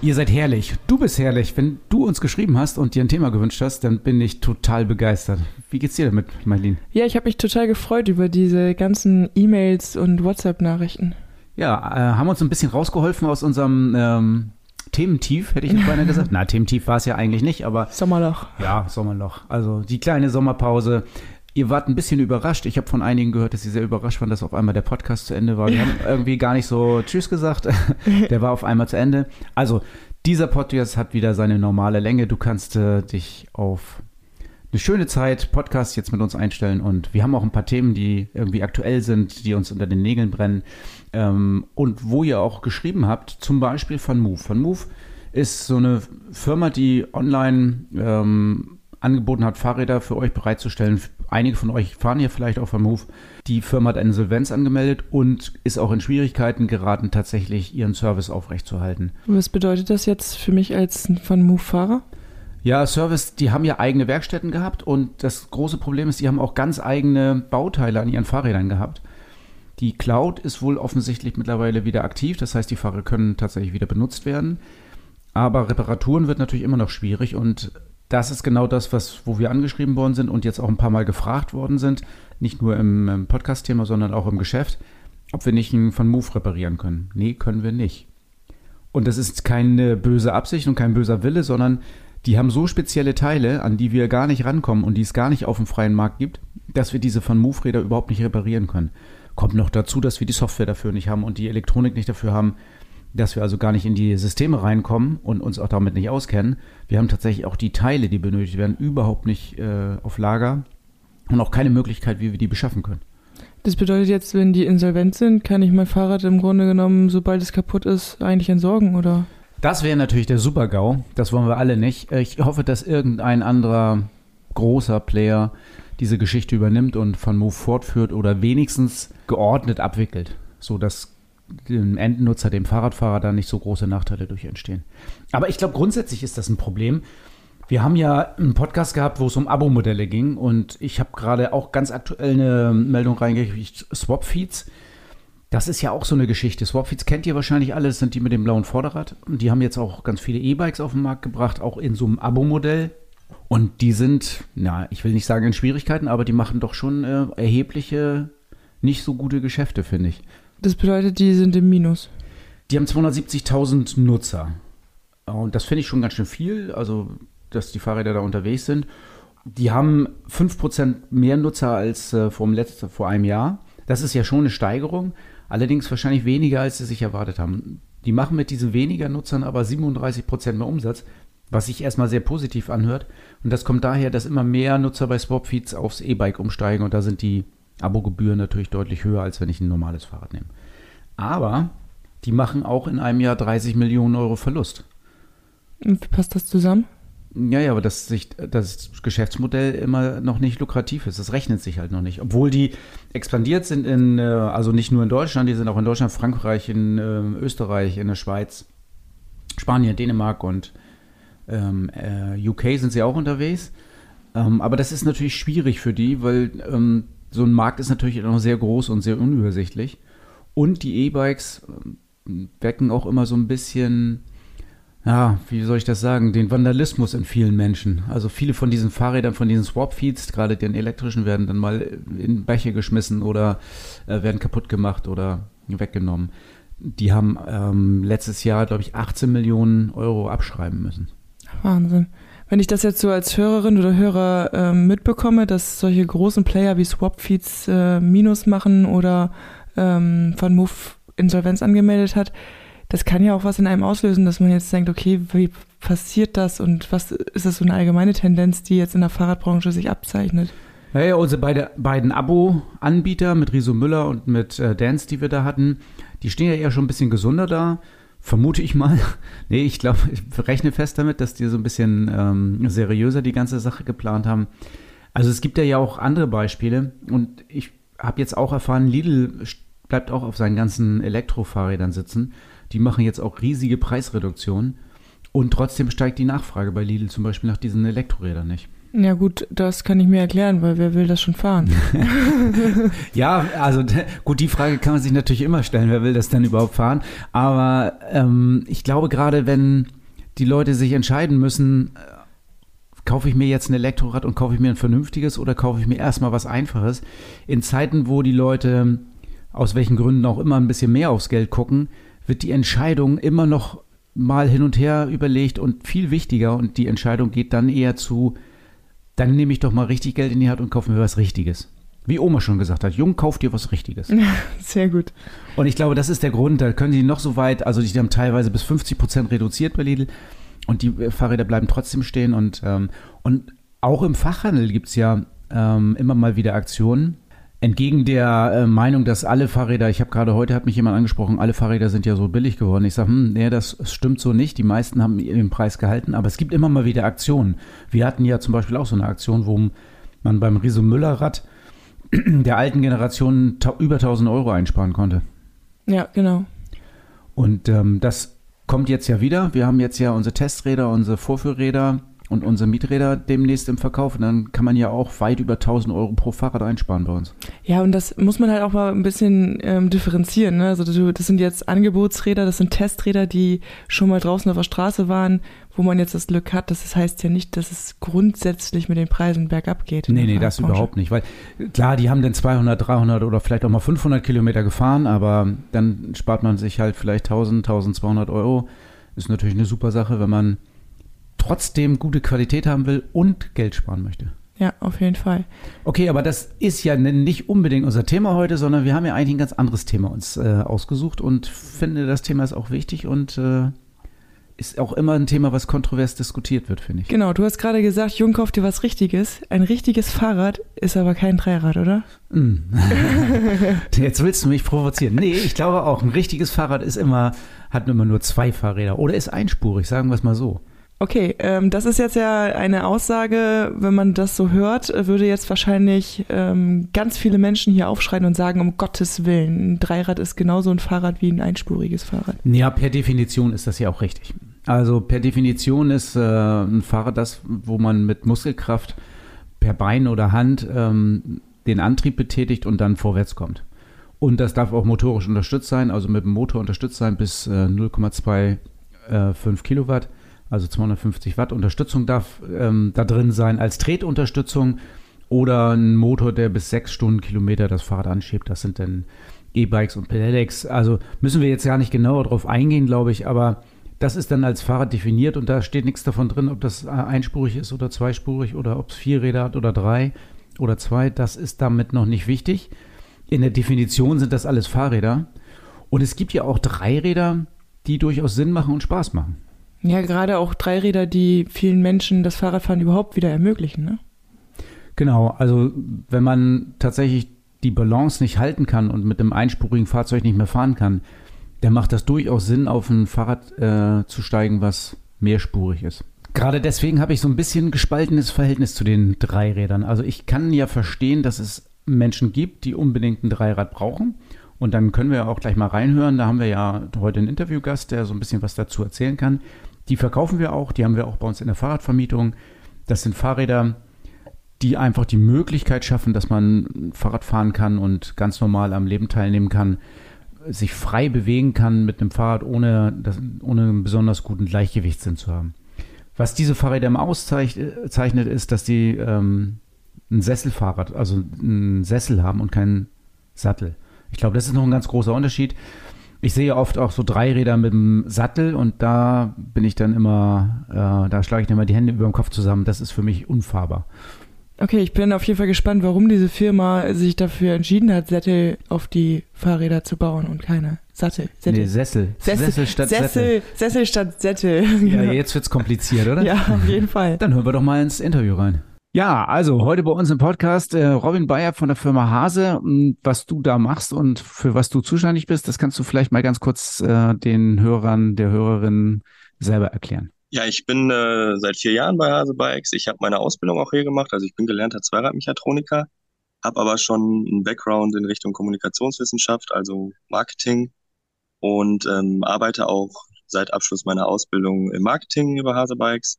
Ihr seid herrlich. Du bist herrlich. Wenn du uns geschrieben hast und dir ein Thema gewünscht hast, dann bin ich total begeistert. Wie geht's dir damit, Marlene? Ja, ich habe mich total gefreut über diese ganzen E-Mails und WhatsApp-Nachrichten. Ja, äh, haben uns ein bisschen rausgeholfen aus unserem ähm, Thementief, hätte ich jetzt beinahe gesagt. Na, Thementief war es ja eigentlich nicht, aber. Sommerloch. Ja, Sommerloch. Also die kleine Sommerpause. Ihr wart ein bisschen überrascht. Ich habe von einigen gehört, dass sie sehr überrascht waren, dass auf einmal der Podcast zu Ende war. Wir haben irgendwie gar nicht so Tschüss gesagt. Der war auf einmal zu Ende. Also, dieser Podcast hat wieder seine normale Länge. Du kannst äh, dich auf eine schöne Zeit Podcast jetzt mit uns einstellen und wir haben auch ein paar Themen, die irgendwie aktuell sind, die uns unter den Nägeln brennen ähm, und wo ihr auch geschrieben habt, zum Beispiel von Move. Von Move ist so eine Firma, die online ähm, angeboten hat, Fahrräder für euch bereitzustellen. Einige von euch fahren ja vielleicht auch von Move. Die Firma hat eine Insolvenz angemeldet und ist auch in Schwierigkeiten geraten, tatsächlich ihren Service aufrechtzuerhalten. Was bedeutet das jetzt für mich als von Move-Fahrer? Ja, Service, die haben ja eigene Werkstätten gehabt und das große Problem ist, die haben auch ganz eigene Bauteile an ihren Fahrrädern gehabt. Die Cloud ist wohl offensichtlich mittlerweile wieder aktiv, das heißt, die Fahrräder können tatsächlich wieder benutzt werden. Aber Reparaturen wird natürlich immer noch schwierig und das ist genau das, was, wo wir angeschrieben worden sind und jetzt auch ein paar Mal gefragt worden sind, nicht nur im, im Podcast-Thema, sondern auch im Geschäft, ob wir nicht einen von Move reparieren können. Nee, können wir nicht. Und das ist keine böse Absicht und kein böser Wille, sondern die haben so spezielle Teile, an die wir gar nicht rankommen und die es gar nicht auf dem freien Markt gibt, dass wir diese von Move-Räder überhaupt nicht reparieren können. Kommt noch dazu, dass wir die Software dafür nicht haben und die Elektronik nicht dafür haben, dass wir also gar nicht in die Systeme reinkommen und uns auch damit nicht auskennen. Wir haben tatsächlich auch die Teile, die benötigt werden, überhaupt nicht äh, auf Lager und auch keine Möglichkeit, wie wir die beschaffen können. Das bedeutet jetzt, wenn die insolvent sind, kann ich mein Fahrrad im Grunde genommen, sobald es kaputt ist, eigentlich entsorgen, oder? Das wäre natürlich der Super-GAU. Das wollen wir alle nicht. Ich hoffe, dass irgendein anderer großer Player diese Geschichte übernimmt und von Move fortführt oder wenigstens geordnet abwickelt, sodass dem Endnutzer, dem Fahrradfahrer, da nicht so große Nachteile durch entstehen. Aber ich glaube, grundsätzlich ist das ein Problem. Wir haben ja einen Podcast gehabt, wo es um Abo-Modelle ging und ich habe gerade auch ganz aktuell eine Meldung reingekriegt, Swap-Feeds das ist ja auch so eine Geschichte. Swapfeeds kennt ihr wahrscheinlich alle, das sind die mit dem blauen Vorderrad. Und die haben jetzt auch ganz viele E-Bikes auf den Markt gebracht, auch in so einem Abo-Modell. Und die sind, na, ich will nicht sagen in Schwierigkeiten, aber die machen doch schon äh, erhebliche, nicht so gute Geschäfte, finde ich. Das bedeutet, die sind im Minus. Die haben 270.000 Nutzer. Und das finde ich schon ganz schön viel, also dass die Fahrräder da unterwegs sind. Die haben 5% mehr Nutzer als äh, vor, letzten, vor einem Jahr. Das ist ja schon eine Steigerung. Allerdings wahrscheinlich weniger, als sie sich erwartet haben. Die machen mit diesen weniger Nutzern aber 37 Prozent mehr Umsatz, was sich erstmal sehr positiv anhört. Und das kommt daher, dass immer mehr Nutzer bei Swapfeeds aufs E-Bike umsteigen und da sind die Abogebühren natürlich deutlich höher, als wenn ich ein normales Fahrrad nehme. Aber die machen auch in einem Jahr 30 Millionen Euro Verlust. Und wie passt das zusammen? Ja, ja, aber dass sich das Geschäftsmodell immer noch nicht lukrativ ist. Das rechnet sich halt noch nicht. Obwohl die expandiert sind in, äh, also nicht nur in Deutschland, die sind auch in Deutschland, Frankreich, in äh, Österreich, in der Schweiz, Spanien, Dänemark und ähm, äh, UK sind sie auch unterwegs. Ähm, aber das ist natürlich schwierig für die, weil ähm, so ein Markt ist natürlich noch sehr groß und sehr unübersichtlich. Und die E-Bikes ähm, wecken auch immer so ein bisschen ja, wie soll ich das sagen, den Vandalismus in vielen Menschen. Also viele von diesen Fahrrädern, von diesen Swap-Feeds, gerade den elektrischen, werden dann mal in Bäche geschmissen oder äh, werden kaputt gemacht oder weggenommen. Die haben ähm, letztes Jahr, glaube ich, 18 Millionen Euro abschreiben müssen. Wahnsinn. Wenn ich das jetzt so als Hörerin oder Hörer äh, mitbekomme, dass solche großen Player wie Swap-Feeds äh, Minus machen oder ähm, von Move Insolvenz angemeldet hat, das kann ja auch was in einem auslösen, dass man jetzt denkt, okay, wie passiert das und was ist das so eine allgemeine Tendenz, die jetzt in der Fahrradbranche sich abzeichnet? Ja, ja unsere beide, beiden Abo-Anbieter mit Riso Müller und mit äh, Dance, die wir da hatten, die stehen ja eher schon ein bisschen gesunder da. Vermute ich mal. nee, ich glaube, ich rechne fest damit, dass die so ein bisschen ähm, seriöser die ganze Sache geplant haben. Also es gibt ja auch andere Beispiele und ich habe jetzt auch erfahren, Lidl bleibt auch auf seinen ganzen Elektrofahrrädern sitzen. Die machen jetzt auch riesige Preisreduktionen. Und trotzdem steigt die Nachfrage bei Lidl zum Beispiel nach diesen Elektrorädern nicht. Ja gut, das kann ich mir erklären, weil wer will das schon fahren? ja, also gut, die Frage kann man sich natürlich immer stellen, wer will das denn überhaupt fahren? Aber ähm, ich glaube gerade, wenn die Leute sich entscheiden müssen, äh, kaufe ich mir jetzt ein Elektrorad und kaufe ich mir ein vernünftiges oder kaufe ich mir erstmal was Einfaches? In Zeiten, wo die Leute aus welchen Gründen auch immer ein bisschen mehr aufs Geld gucken, wird die Entscheidung immer noch mal hin und her überlegt und viel wichtiger und die Entscheidung geht dann eher zu, dann nehme ich doch mal richtig Geld in die Hand und kaufe mir was Richtiges. Wie Oma schon gesagt hat, Jung, kauf dir was Richtiges. Sehr gut. Und ich glaube, das ist der Grund, da können die noch so weit, also die haben teilweise bis 50 Prozent reduziert bei Lidl und die Fahrräder bleiben trotzdem stehen und, ähm, und auch im Fachhandel gibt es ja ähm, immer mal wieder Aktionen, Entgegen der äh, Meinung, dass alle Fahrräder, ich habe gerade heute, hat mich jemand angesprochen, alle Fahrräder sind ja so billig geworden. Ich sage, hm, nee, das stimmt so nicht. Die meisten haben ihren Preis gehalten, aber es gibt immer mal wieder Aktionen. Wir hatten ja zum Beispiel auch so eine Aktion, wo man beim Riso Müller Rad der alten Generation über 1000 Euro einsparen konnte. Ja, genau. Und ähm, das kommt jetzt ja wieder. Wir haben jetzt ja unsere Testräder, unsere Vorführräder und unsere Mieträder demnächst im Verkauf. Und dann kann man ja auch weit über 1000 Euro pro Fahrrad einsparen bei uns. Ja, und das muss man halt auch mal ein bisschen ähm, differenzieren. Ne? Also das sind jetzt Angebotsräder, das sind Testräder, die schon mal draußen auf der Straße waren, wo man jetzt das Glück hat. Das heißt ja nicht, dass es grundsätzlich mit den Preisen bergab geht. Nee, nee, das überhaupt nicht. Weil klar, die haben dann 200, 300 oder vielleicht auch mal 500 Kilometer gefahren, aber dann spart man sich halt vielleicht 1000, 1200 Euro. Ist natürlich eine super Sache, wenn man trotzdem gute Qualität haben will und Geld sparen möchte. Ja, auf jeden Fall. Okay, aber das ist ja nicht unbedingt unser Thema heute, sondern wir haben ja eigentlich ein ganz anderes Thema uns äh, ausgesucht und finde, das Thema ist auch wichtig und äh, ist auch immer ein Thema, was kontrovers diskutiert wird, finde ich. Genau, du hast gerade gesagt, Jung, kauf dir was Richtiges. Ein richtiges Fahrrad ist aber kein Dreirad, oder? Mm. Jetzt willst du mich provozieren. Nee, ich glaube auch, ein richtiges Fahrrad ist immer, hat immer nur zwei Fahrräder oder ist einspurig, sagen wir es mal so. Okay, ähm, das ist jetzt ja eine Aussage, wenn man das so hört, würde jetzt wahrscheinlich ähm, ganz viele Menschen hier aufschreien und sagen, um Gottes Willen, ein Dreirad ist genauso ein Fahrrad wie ein einspuriges Fahrrad. Ja, per Definition ist das ja auch richtig. Also per Definition ist äh, ein Fahrrad das, wo man mit Muskelkraft per Bein oder Hand ähm, den Antrieb betätigt und dann vorwärts kommt. Und das darf auch motorisch unterstützt sein, also mit dem Motor unterstützt sein bis äh, 0,25 äh, Kilowatt also 250 Watt Unterstützung darf ähm, da drin sein als Tretunterstützung oder ein Motor, der bis sechs Stundenkilometer das Fahrrad anschiebt. Das sind dann E-Bikes und Pedelecs. Also müssen wir jetzt gar nicht genauer drauf eingehen, glaube ich, aber das ist dann als Fahrrad definiert und da steht nichts davon drin, ob das einspurig ist oder zweispurig oder ob es vier Räder hat oder drei oder zwei. Das ist damit noch nicht wichtig. In der Definition sind das alles Fahrräder. Und es gibt ja auch Dreiräder, die durchaus Sinn machen und Spaß machen. Ja, gerade auch Dreiräder, die vielen Menschen das Fahrradfahren überhaupt wieder ermöglichen, ne? Genau, also wenn man tatsächlich die Balance nicht halten kann und mit einem einspurigen Fahrzeug nicht mehr fahren kann, dann macht das durchaus Sinn, auf ein Fahrrad äh, zu steigen, was mehrspurig ist. Gerade deswegen habe ich so ein bisschen gespaltenes Verhältnis zu den Dreirädern. Also ich kann ja verstehen, dass es Menschen gibt, die unbedingt ein Dreirad brauchen. Und dann können wir auch gleich mal reinhören. Da haben wir ja heute einen Interviewgast, der so ein bisschen was dazu erzählen kann. Die verkaufen wir auch, die haben wir auch bei uns in der Fahrradvermietung. Das sind Fahrräder, die einfach die Möglichkeit schaffen, dass man Fahrrad fahren kann und ganz normal am Leben teilnehmen kann, sich frei bewegen kann mit einem Fahrrad, ohne, das, ohne einen besonders guten Gleichgewichtssinn zu haben. Was diese Fahrräder immer auszeichnet, ist, dass die ähm, ein Sesselfahrrad, also einen Sessel haben und keinen Sattel. Ich glaube, das ist noch ein ganz großer Unterschied. Ich sehe oft auch so Dreiräder mit dem Sattel und da bin ich dann immer, äh, da schlage ich dann immer die Hände über dem Kopf zusammen. Das ist für mich unfahrbar. Okay, ich bin auf jeden Fall gespannt, warum diese Firma sich dafür entschieden hat, Sättel auf die Fahrräder zu bauen und keine Sattel. Sättel. Nee, Sessel. Sessel. Sessel statt Sessel. Sättel. Sessel statt Sättel. Ja, jetzt wird's kompliziert, oder? Ja, auf jeden Fall. Dann hören wir doch mal ins Interview rein. Ja, also heute bei uns im Podcast äh, Robin Bayer von der Firma Hase. Was du da machst und für was du zuständig bist, das kannst du vielleicht mal ganz kurz äh, den Hörern, der Hörerin selber erklären. Ja, ich bin äh, seit vier Jahren bei Hase Bikes. Ich habe meine Ausbildung auch hier gemacht. Also ich bin gelernter Zweiradmechatroniker habe aber schon einen Background in Richtung Kommunikationswissenschaft, also Marketing und ähm, arbeite auch seit Abschluss meiner Ausbildung im Marketing über Hasebikes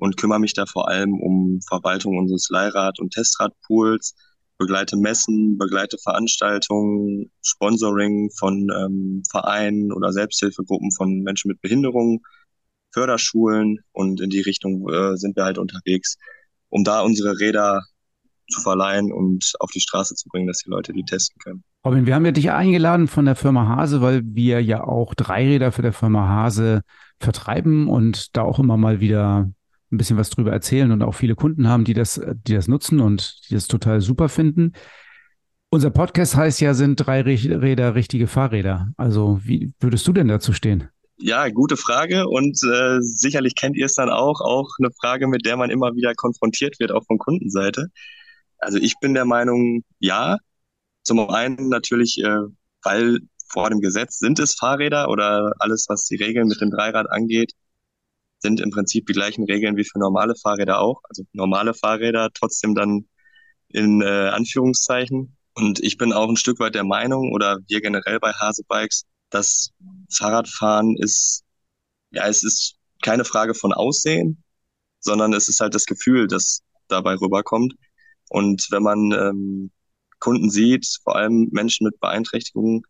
und kümmere mich da vor allem um Verwaltung unseres Leihrad- und Testradpools, begleite Messen, begleite Veranstaltungen, Sponsoring von ähm, Vereinen oder Selbsthilfegruppen von Menschen mit Behinderungen, Förderschulen und in die Richtung äh, sind wir halt unterwegs, um da unsere Räder zu verleihen und auf die Straße zu bringen, dass die Leute die testen können. Robin, wir haben ja dich eingeladen von der Firma Hase, weil wir ja auch Dreiräder für der Firma Hase vertreiben und da auch immer mal wieder ein bisschen was drüber erzählen und auch viele Kunden haben, die das, die das nutzen und die das total super finden. Unser Podcast heißt ja, sind drei Räder richtige Fahrräder. Also wie würdest du denn dazu stehen? Ja, gute Frage und äh, sicherlich kennt ihr es dann auch, auch eine Frage, mit der man immer wieder konfrontiert wird, auch von Kundenseite. Also ich bin der Meinung, ja. Zum einen natürlich, äh, weil vor dem Gesetz sind es Fahrräder oder alles, was die Regeln mit dem Dreirad angeht, sind im Prinzip die gleichen Regeln wie für normale Fahrräder auch. Also normale Fahrräder trotzdem dann in äh, Anführungszeichen. Und ich bin auch ein Stück weit der Meinung, oder wir generell bei Hase Bikes, dass Fahrradfahren ist, ja, es ist keine Frage von Aussehen, sondern es ist halt das Gefühl, das dabei rüberkommt. Und wenn man ähm, Kunden sieht, vor allem Menschen mit Beeinträchtigungen,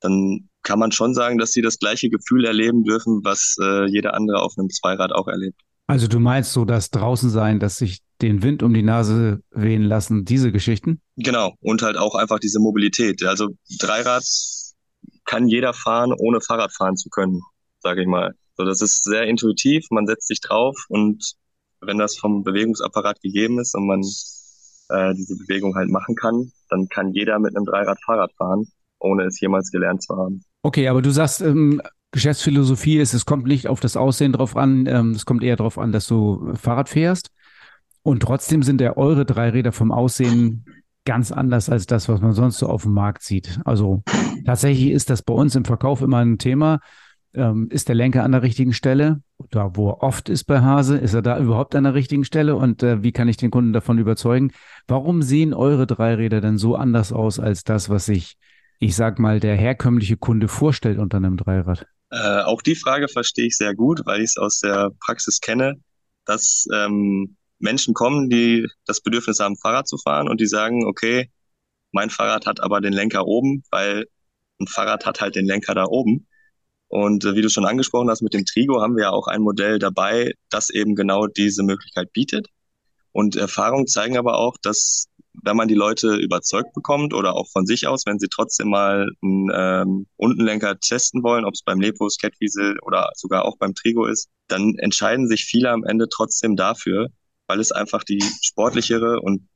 dann kann man schon sagen, dass sie das gleiche Gefühl erleben dürfen, was äh, jeder andere auf einem Zweirad auch erlebt. Also du meinst so, dass draußen sein, dass sich den Wind um die Nase wehen lassen, diese Geschichten? Genau, und halt auch einfach diese Mobilität. Also Dreirad kann jeder fahren, ohne Fahrrad fahren zu können, sage ich mal. So, das ist sehr intuitiv, man setzt sich drauf und wenn das vom Bewegungsapparat gegeben ist und man äh, diese Bewegung halt machen kann, dann kann jeder mit einem Dreirad Fahrrad fahren, ohne es jemals gelernt zu haben. Okay, aber du sagst, ähm, Geschäftsphilosophie ist, es kommt nicht auf das Aussehen drauf an, ähm, es kommt eher darauf an, dass du Fahrrad fährst. Und trotzdem sind ja eure Dreiräder vom Aussehen ganz anders als das, was man sonst so auf dem Markt sieht. Also tatsächlich ist das bei uns im Verkauf immer ein Thema. Ähm, ist der Lenker an der richtigen Stelle? Da, wo er oft ist bei Hase, ist er da überhaupt an der richtigen Stelle? Und äh, wie kann ich den Kunden davon überzeugen? Warum sehen eure Dreiräder denn so anders aus als das, was sich, ich sag mal, der herkömmliche Kunde vorstellt unter einem Dreirad? Äh, auch die Frage verstehe ich sehr gut, weil ich es aus der Praxis kenne, dass ähm, Menschen kommen, die das Bedürfnis haben, Fahrrad zu fahren und die sagen, okay, mein Fahrrad hat aber den Lenker oben, weil ein Fahrrad hat halt den Lenker da oben. Und äh, wie du schon angesprochen hast, mit dem Trigo haben wir ja auch ein Modell dabei, das eben genau diese Möglichkeit bietet. Und Erfahrungen zeigen aber auch, dass wenn man die Leute überzeugt bekommt oder auch von sich aus, wenn sie trotzdem mal einen ähm, Untenlenker testen wollen, ob es beim Lepos, Catwiesel oder sogar auch beim Trigo ist, dann entscheiden sich viele am Ende trotzdem dafür, weil es einfach die sportlichere und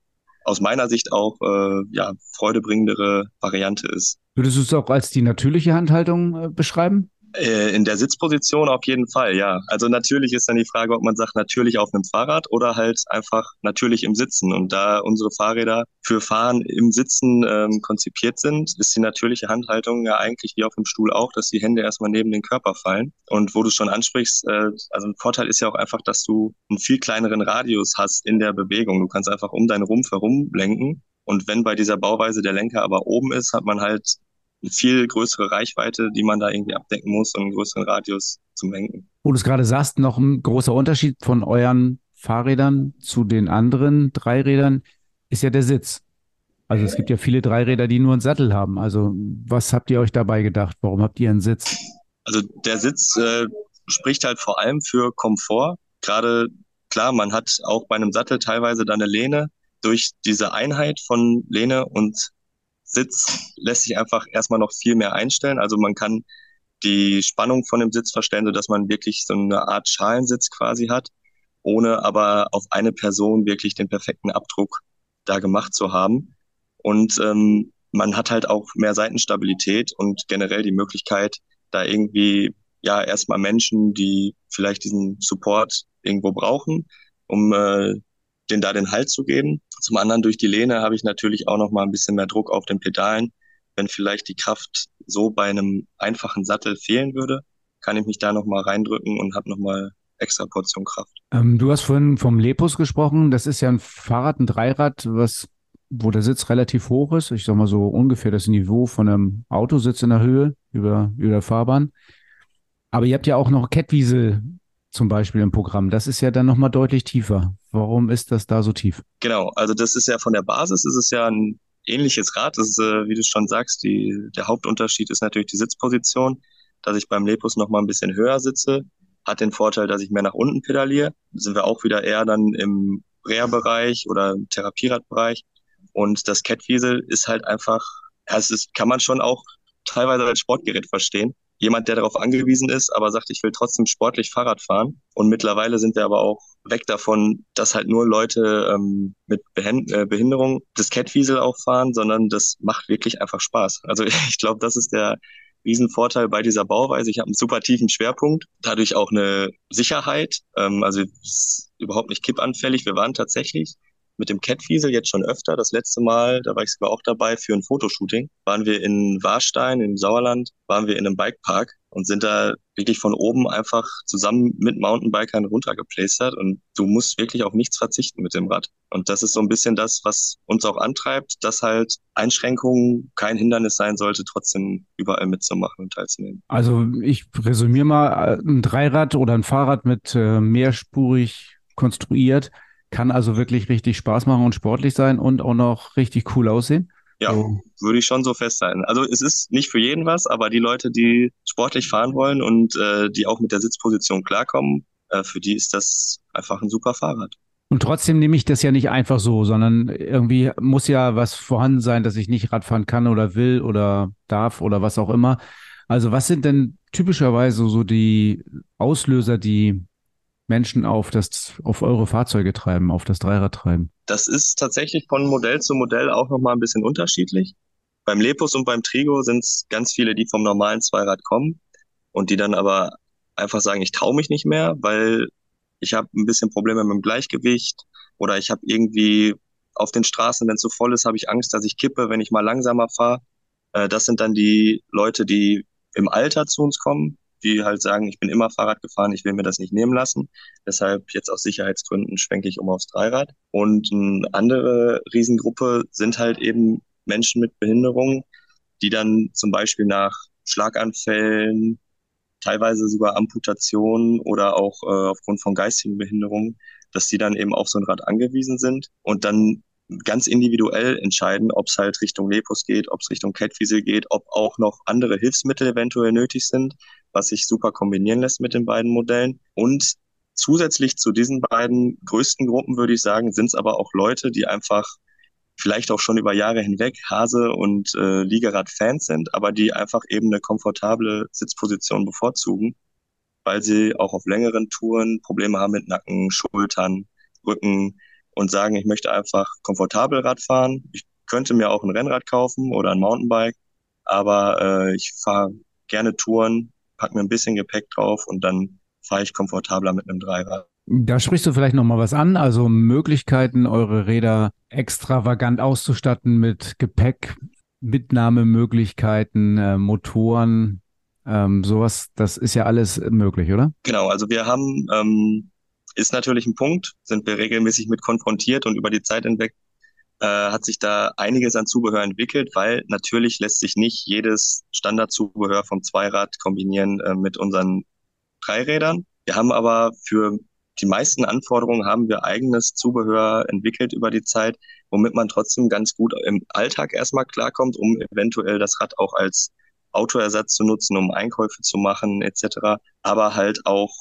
aus meiner Sicht auch äh, ja, freudebringendere Variante ist. Würdest du es auch als die natürliche Handhaltung äh, beschreiben? Äh, in der Sitzposition auf jeden Fall, ja. Also natürlich ist dann die Frage, ob man sagt, natürlich auf einem Fahrrad oder halt einfach natürlich im Sitzen. Und da unsere Fahrräder für Fahren im Sitzen ähm, konzipiert sind, ist die natürliche Handhaltung ja eigentlich wie auf dem Stuhl auch, dass die Hände erstmal neben den Körper fallen. Und wo du schon ansprichst, äh, also ein Vorteil ist ja auch einfach, dass du einen viel kleineren Radius hast in der Bewegung. Du kannst einfach um deinen Rumpf herum lenken. Und wenn bei dieser Bauweise der Lenker aber oben ist, hat man halt viel größere Reichweite, die man da irgendwie abdecken muss und einen größeren Radius zum Lenken. Wo du es gerade sagst, noch ein großer Unterschied von euren Fahrrädern zu den anderen Dreirädern ist ja der Sitz. Also es gibt ja viele Dreiräder, die nur einen Sattel haben. Also was habt ihr euch dabei gedacht? Warum habt ihr einen Sitz? Also der Sitz äh, spricht halt vor allem für Komfort. Gerade klar, man hat auch bei einem Sattel teilweise dann eine Lehne. Durch diese Einheit von Lehne und Sitz lässt sich einfach erstmal noch viel mehr einstellen. Also man kann die Spannung von dem Sitz verstellen, sodass man wirklich so eine Art Schalensitz quasi hat, ohne aber auf eine Person wirklich den perfekten Abdruck da gemacht zu haben. Und ähm, man hat halt auch mehr Seitenstabilität und generell die Möglichkeit, da irgendwie ja erstmal Menschen, die vielleicht diesen Support irgendwo brauchen, um äh, den da den Halt zu geben. Zum anderen durch die Lehne habe ich natürlich auch noch mal ein bisschen mehr Druck auf den Pedalen. Wenn vielleicht die Kraft so bei einem einfachen Sattel fehlen würde, kann ich mich da noch mal reindrücken und habe noch mal extra Portion Kraft. Ähm, du hast vorhin vom Lepus gesprochen. Das ist ja ein Fahrrad, ein Dreirad, was wo der Sitz relativ hoch ist. Ich sag mal so ungefähr das Niveau von einem Autositz in der Höhe über, über der Fahrbahn. Aber ihr habt ja auch noch Kettwiesel zum Beispiel im Programm. Das ist ja dann nochmal deutlich tiefer. Warum ist das da so tief? Genau, also das ist ja von der Basis, ist es ja ein ähnliches Rad. Das ist, äh, wie du schon sagst, die, der Hauptunterschied ist natürlich die Sitzposition, dass ich beim Lepus nochmal ein bisschen höher sitze. Hat den Vorteil, dass ich mehr nach unten pedaliere. Da sind wir auch wieder eher dann im Reha-Bereich oder im Therapieradbereich. Und das Catwiesel ist halt einfach, ja, es ist, kann man schon auch teilweise als Sportgerät verstehen jemand, der darauf angewiesen ist, aber sagt, ich will trotzdem sportlich Fahrrad fahren. Und mittlerweile sind wir aber auch weg davon, dass halt nur Leute ähm, mit Behend äh, Behinderung das Catwiesel auch fahren, sondern das macht wirklich einfach Spaß. Also ich glaube, das ist der Riesenvorteil bei dieser Bauweise. Ich habe einen super tiefen Schwerpunkt, dadurch auch eine Sicherheit. Ähm, also überhaupt nicht kippanfällig. Wir waren tatsächlich mit dem Catfiesel jetzt schon öfter. Das letzte Mal, da war ich sogar auch dabei für ein Fotoshooting, waren wir in Warstein im Sauerland, waren wir in einem Bikepark und sind da wirklich von oben einfach zusammen mit Mountainbikern runtergeplastert und du musst wirklich auf nichts verzichten mit dem Rad. Und das ist so ein bisschen das, was uns auch antreibt, dass halt Einschränkungen kein Hindernis sein sollte, trotzdem überall mitzumachen und teilzunehmen. Also ich resümiere mal, ein Dreirad oder ein Fahrrad mit äh, mehrspurig konstruiert kann also wirklich richtig Spaß machen und sportlich sein und auch noch richtig cool aussehen. Ja, so. würde ich schon so festhalten. Also es ist nicht für jeden was, aber die Leute, die sportlich fahren wollen und äh, die auch mit der Sitzposition klarkommen, äh, für die ist das einfach ein super Fahrrad. Und trotzdem nehme ich das ja nicht einfach so, sondern irgendwie muss ja was vorhanden sein, dass ich nicht Radfahren kann oder will oder darf oder was auch immer. Also was sind denn typischerweise so die Auslöser, die Menschen auf das, auf eure Fahrzeuge treiben, auf das Dreirad treiben? Das ist tatsächlich von Modell zu Modell auch nochmal ein bisschen unterschiedlich. Beim Lepus und beim Trigo sind es ganz viele, die vom normalen Zweirad kommen und die dann aber einfach sagen, ich traue mich nicht mehr, weil ich habe ein bisschen Probleme mit dem Gleichgewicht oder ich habe irgendwie auf den Straßen, wenn es so voll ist, habe ich Angst, dass ich kippe, wenn ich mal langsamer fahre. Äh, das sind dann die Leute, die im Alter zu uns kommen, die halt sagen, ich bin immer Fahrrad gefahren, ich will mir das nicht nehmen lassen. Deshalb jetzt aus Sicherheitsgründen schwenke ich um aufs Dreirad. Und eine andere Riesengruppe sind halt eben Menschen mit Behinderungen, die dann zum Beispiel nach Schlaganfällen, teilweise sogar Amputationen oder auch äh, aufgrund von geistigen Behinderungen, dass die dann eben auf so ein Rad angewiesen sind und dann ganz individuell entscheiden, ob es halt Richtung Lepus geht, ob es Richtung Catfiesel geht, ob auch noch andere Hilfsmittel eventuell nötig sind, was sich super kombinieren lässt mit den beiden Modellen. Und zusätzlich zu diesen beiden größten Gruppen, würde ich sagen, sind es aber auch Leute, die einfach vielleicht auch schon über Jahre hinweg Hase und äh, Liegerad-Fans sind, aber die einfach eben eine komfortable Sitzposition bevorzugen, weil sie auch auf längeren Touren Probleme haben mit Nacken, Schultern, Rücken, und sagen, ich möchte einfach komfortabel Rad fahren. Ich könnte mir auch ein Rennrad kaufen oder ein Mountainbike, aber äh, ich fahre gerne Touren, pack mir ein bisschen Gepäck drauf und dann fahre ich komfortabler mit einem Dreirad. Da sprichst du vielleicht noch mal was an, also Möglichkeiten, eure Räder extravagant auszustatten mit Gepäck, Mitnahmemöglichkeiten, äh, Motoren, ähm, sowas. Das ist ja alles möglich, oder? Genau, also wir haben ähm, ist natürlich ein Punkt, sind wir regelmäßig mit konfrontiert und über die Zeit hinweg äh, hat sich da einiges an Zubehör entwickelt, weil natürlich lässt sich nicht jedes Standardzubehör vom Zweirad kombinieren äh, mit unseren Dreirädern. Wir haben aber für die meisten Anforderungen haben wir eigenes Zubehör entwickelt über die Zeit, womit man trotzdem ganz gut im Alltag erstmal klarkommt, um eventuell das Rad auch als Autoersatz zu nutzen, um Einkäufe zu machen etc. Aber halt auch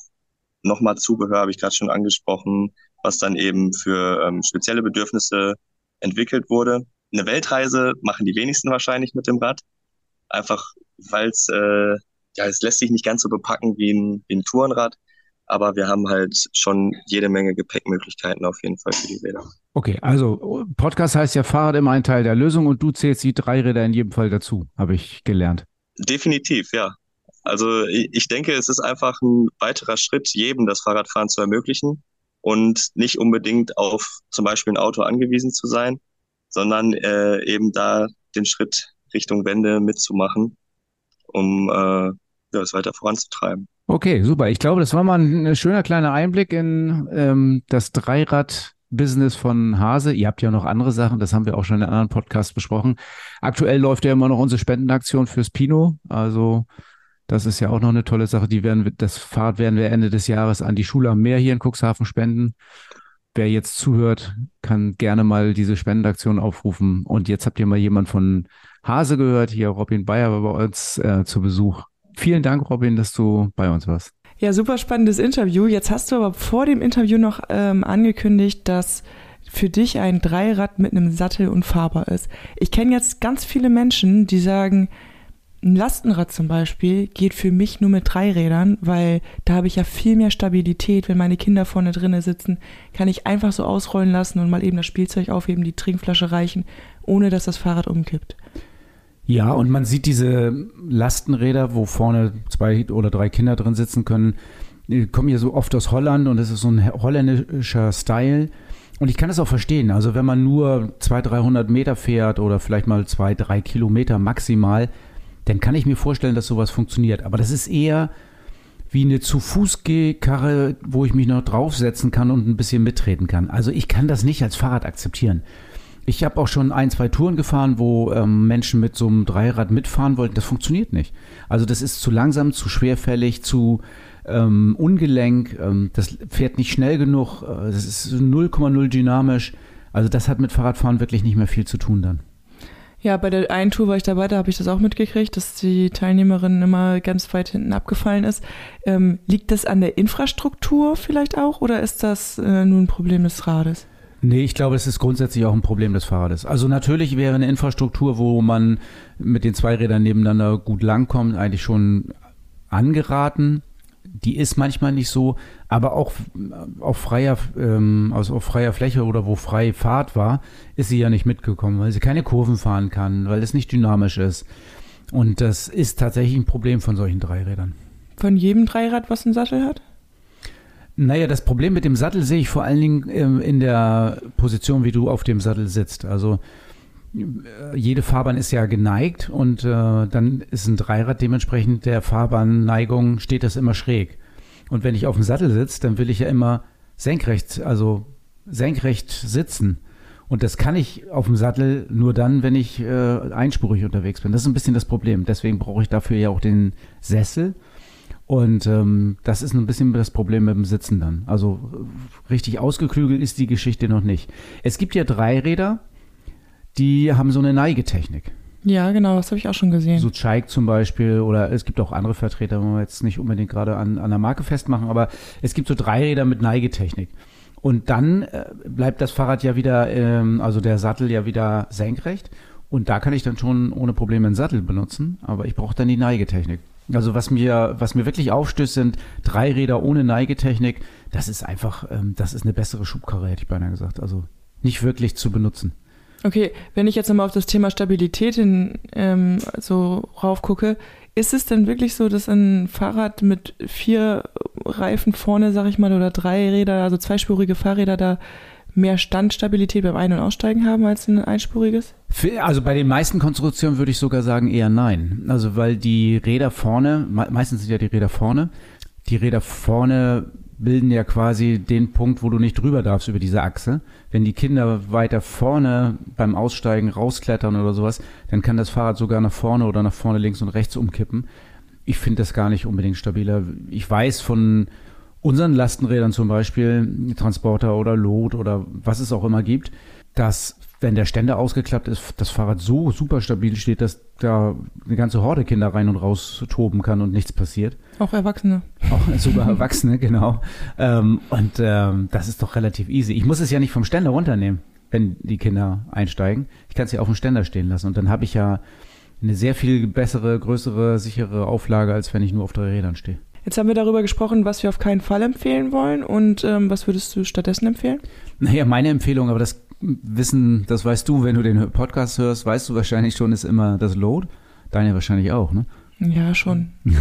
nochmal Zubehör, habe ich gerade schon angesprochen, was dann eben für ähm, spezielle Bedürfnisse entwickelt wurde. Eine Weltreise machen die wenigsten wahrscheinlich mit dem Rad. Einfach, weil es, äh, ja, es lässt sich nicht ganz so bepacken wie ein, wie ein Tourenrad. Aber wir haben halt schon jede Menge Gepäckmöglichkeiten auf jeden Fall für die Räder. Okay, also Podcast heißt ja Fahrrad immer ein Teil der Lösung und du zählst die drei Räder in jedem Fall dazu, habe ich gelernt. Definitiv, ja. Also ich denke, es ist einfach ein weiterer Schritt, jedem das Fahrradfahren zu ermöglichen und nicht unbedingt auf zum Beispiel ein Auto angewiesen zu sein, sondern äh, eben da den Schritt Richtung Wende mitzumachen, um äh, ja, es weiter voranzutreiben. Okay, super. Ich glaube, das war mal ein schöner kleiner Einblick in ähm, das Dreirad Business von Hase. Ihr habt ja noch andere Sachen, das haben wir auch schon in anderen Podcasts besprochen. Aktuell läuft ja immer noch unsere Spendenaktion fürs Pino. Also das ist ja auch noch eine tolle Sache. Die werden, das Fahrrad werden wir Ende des Jahres an die Schule am Meer hier in Cuxhaven spenden. Wer jetzt zuhört, kann gerne mal diese Spendenaktion aufrufen. Und jetzt habt ihr mal jemand von Hase gehört. Hier Robin Bayer war bei uns äh, zu Besuch. Vielen Dank, Robin, dass du bei uns warst. Ja, super spannendes Interview. Jetzt hast du aber vor dem Interview noch ähm, angekündigt, dass für dich ein Dreirad mit einem Sattel unfahrbar ist. Ich kenne jetzt ganz viele Menschen, die sagen, ein Lastenrad zum Beispiel geht für mich nur mit drei Rädern, weil da habe ich ja viel mehr Stabilität. Wenn meine Kinder vorne drinnen sitzen, kann ich einfach so ausrollen lassen und mal eben das Spielzeug aufheben, die Trinkflasche reichen, ohne dass das Fahrrad umkippt. Ja, und man sieht diese Lastenräder, wo vorne zwei oder drei Kinder drin sitzen können, die kommen ja so oft aus Holland und es ist so ein holländischer Style. Und ich kann das auch verstehen. Also wenn man nur 200, 300 Meter fährt oder vielleicht mal zwei, drei Kilometer maximal, dann kann ich mir vorstellen, dass sowas funktioniert. Aber das ist eher wie eine zu Fuß Karre, wo ich mich noch draufsetzen kann und ein bisschen mittreten kann. Also ich kann das nicht als Fahrrad akzeptieren. Ich habe auch schon ein, zwei Touren gefahren, wo ähm, Menschen mit so einem Dreirad mitfahren wollten. Das funktioniert nicht. Also das ist zu langsam, zu schwerfällig, zu ähm, ungelenk. Ähm, das fährt nicht schnell genug. Äh, das ist 0,0 dynamisch. Also das hat mit Fahrradfahren wirklich nicht mehr viel zu tun dann. Ja, bei der einen Tour war ich dabei, da habe ich das auch mitgekriegt, dass die Teilnehmerin immer ganz weit hinten abgefallen ist. Ähm, liegt das an der Infrastruktur vielleicht auch oder ist das äh, nur ein Problem des Rades? Nee, ich glaube, es ist grundsätzlich auch ein Problem des Fahrrades. Also natürlich wäre eine Infrastruktur, wo man mit den zwei Rädern nebeneinander gut langkommt, eigentlich schon angeraten. Die ist manchmal nicht so, aber auch auf freier, ähm, also auf freier Fläche oder wo freie Fahrt war, ist sie ja nicht mitgekommen, weil sie keine Kurven fahren kann, weil es nicht dynamisch ist. Und das ist tatsächlich ein Problem von solchen Dreirädern. Von jedem Dreirad, was einen Sattel hat? Naja, das Problem mit dem Sattel sehe ich vor allen Dingen ähm, in der Position, wie du auf dem Sattel sitzt. Also äh, jede Fahrbahn ist ja geneigt und äh, dann ist ein Dreirad dementsprechend der Fahrbahnneigung steht das immer schräg. Und wenn ich auf dem Sattel sitze, dann will ich ja immer senkrecht, also senkrecht sitzen. Und das kann ich auf dem Sattel nur dann, wenn ich äh, einspurig unterwegs bin. Das ist ein bisschen das Problem. Deswegen brauche ich dafür ja auch den Sessel. Und ähm, das ist ein bisschen das Problem mit dem Sitzen dann. Also richtig ausgeklügelt ist die Geschichte noch nicht. Es gibt ja drei Räder, die haben so eine Neigetechnik. Ja, genau, das habe ich auch schon gesehen. So Chike zum Beispiel oder es gibt auch andere Vertreter, wo wir jetzt nicht unbedingt gerade an, an der Marke festmachen, aber es gibt so drei Räder mit Neigetechnik. Und dann äh, bleibt das Fahrrad ja wieder, ähm, also der Sattel ja wieder senkrecht. Und da kann ich dann schon ohne Probleme einen Sattel benutzen, aber ich brauche dann die Neigetechnik. Also was mir, was mir wirklich aufstößt, sind drei Räder ohne Neigetechnik. Das ist einfach, ähm, das ist eine bessere Schubkarre, hätte ich beinahe gesagt. Also nicht wirklich zu benutzen. Okay, wenn ich jetzt nochmal auf das Thema Stabilität hin, ähm, so raufgucke, ist es denn wirklich so, dass ein Fahrrad mit vier Reifen vorne, sag ich mal, oder drei Räder, also zweispurige Fahrräder da mehr Standstabilität beim Ein- und Aussteigen haben als ein einspuriges? Also bei den meisten Konstruktionen würde ich sogar sagen eher nein. Also weil die Räder vorne, meistens sind ja die Räder vorne, die Räder vorne bilden ja quasi den Punkt, wo du nicht drüber darfst über diese Achse. Wenn die Kinder weiter vorne beim Aussteigen rausklettern oder sowas, dann kann das Fahrrad sogar nach vorne oder nach vorne links und rechts umkippen. Ich finde das gar nicht unbedingt stabiler. Ich weiß von unseren Lastenrädern zum Beispiel, Transporter oder Lot oder was es auch immer gibt, dass wenn der Ständer ausgeklappt ist, das Fahrrad so super stabil steht, dass da eine ganze Horde Kinder rein und raus toben kann und nichts passiert. Auch Erwachsene. Auch sogar Erwachsene, genau. Ähm, und ähm, das ist doch relativ easy. Ich muss es ja nicht vom Ständer runternehmen, wenn die Kinder einsteigen. Ich kann es ja auf dem Ständer stehen lassen und dann habe ich ja eine sehr viel bessere, größere, sichere Auflage, als wenn ich nur auf drei Rädern stehe. Jetzt haben wir darüber gesprochen, was wir auf keinen Fall empfehlen wollen und ähm, was würdest du stattdessen empfehlen? Naja, meine Empfehlung, aber das wissen, das weißt du, wenn du den Podcast hörst, weißt du wahrscheinlich schon, ist immer das Load. Deine wahrscheinlich auch, ne? Ja, schon.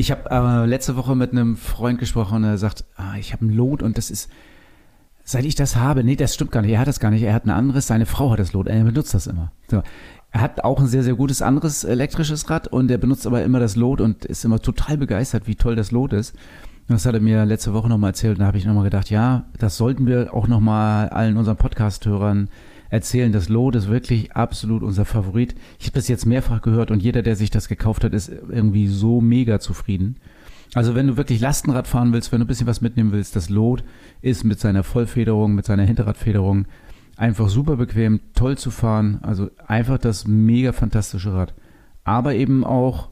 ich habe äh, letzte Woche mit einem Freund gesprochen und er sagt, ah, ich habe ein Load und das ist, seit ich das habe, nee, das stimmt gar nicht, er hat das gar nicht, er hat ein anderes, seine Frau hat das Load, er benutzt das immer. So. Er hat auch ein sehr, sehr gutes anderes elektrisches Rad und er benutzt aber immer das Lot und ist immer total begeistert, wie toll das Lot ist. Das hat er mir letzte Woche nochmal erzählt und da habe ich nochmal gedacht, ja, das sollten wir auch nochmal allen unseren Podcast-Hörern erzählen. Das Lot ist wirklich absolut unser Favorit. Ich habe das jetzt mehrfach gehört und jeder, der sich das gekauft hat, ist irgendwie so mega zufrieden. Also wenn du wirklich Lastenrad fahren willst, wenn du ein bisschen was mitnehmen willst, das Lot ist mit seiner Vollfederung, mit seiner Hinterradfederung einfach super bequem, toll zu fahren. Also einfach das mega fantastische Rad. Aber eben auch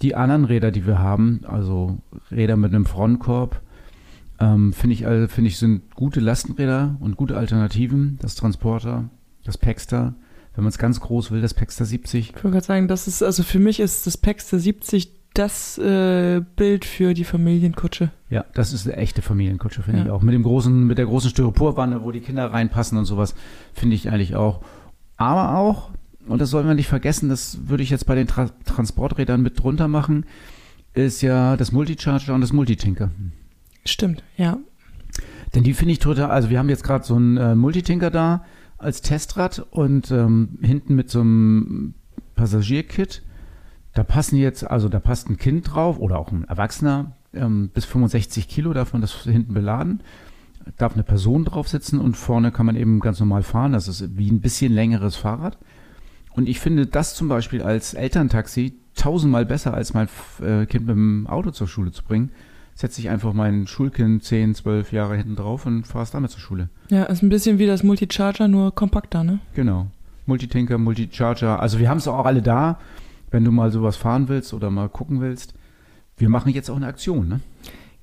die anderen Räder, die wir haben, also Räder mit einem Frontkorb, ähm, finde ich, also, finde ich, sind gute Lastenräder und gute Alternativen. Das Transporter, das Paxter, wenn man es ganz groß will, das Paxter 70. Ich wollte gerade sagen, das ist, also für mich ist das Paxter 70 das äh, Bild für die Familienkutsche. Ja, das ist eine echte Familienkutsche, finde ja. ich auch. Mit dem großen, mit der großen Styroporwanne, wo die Kinder reinpassen und sowas, finde ich eigentlich auch. Aber auch, und das sollen wir nicht vergessen, das würde ich jetzt bei den Tra Transporträdern mit drunter machen, ist ja das Multicharger und das Multitinker. Stimmt, ja. Denn die finde ich total, also wir haben jetzt gerade so einen äh, Multitinker da als Testrad und ähm, hinten mit so einem Passagierkit. Da passen jetzt, also da passt ein Kind drauf oder auch ein Erwachsener, ähm, bis 65 Kilo darf man das hinten beladen. Darf eine Person drauf sitzen und vorne kann man eben ganz normal fahren. Das ist wie ein bisschen längeres Fahrrad. Und ich finde das zum Beispiel als Elterntaxi tausendmal besser, als mein äh, Kind mit dem Auto zur Schule zu bringen. Setze ich einfach mein Schulkind 10, 12 Jahre hinten drauf und fahre es damit zur Schule. Ja, ist ein bisschen wie das Multicharger, nur kompakter, ne? Genau. Multitinker, Multicharger. Also wir haben es auch alle da, wenn du mal sowas fahren willst oder mal gucken willst. Wir machen jetzt auch eine Aktion, ne?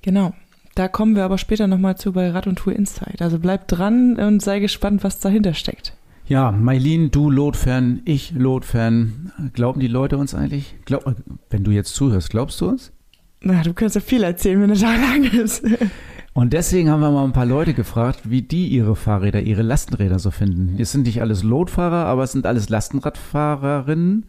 Genau. Da kommen wir aber später nochmal zu bei Rad und Tour Insight. Also bleib dran und sei gespannt, was dahinter steckt. Ja, Mailin, du Lot-Fan, ich Lot-Fan. Glauben die Leute uns eigentlich? Glaub, wenn du jetzt zuhörst, glaubst du uns? Na, du kannst ja viel erzählen, wenn der Tag lang ist. Und deswegen haben wir mal ein paar Leute gefragt, wie die ihre Fahrräder, ihre Lastenräder so finden. Es sind nicht alles Lotfahrer, aber es sind alles Lastenradfahrerinnen.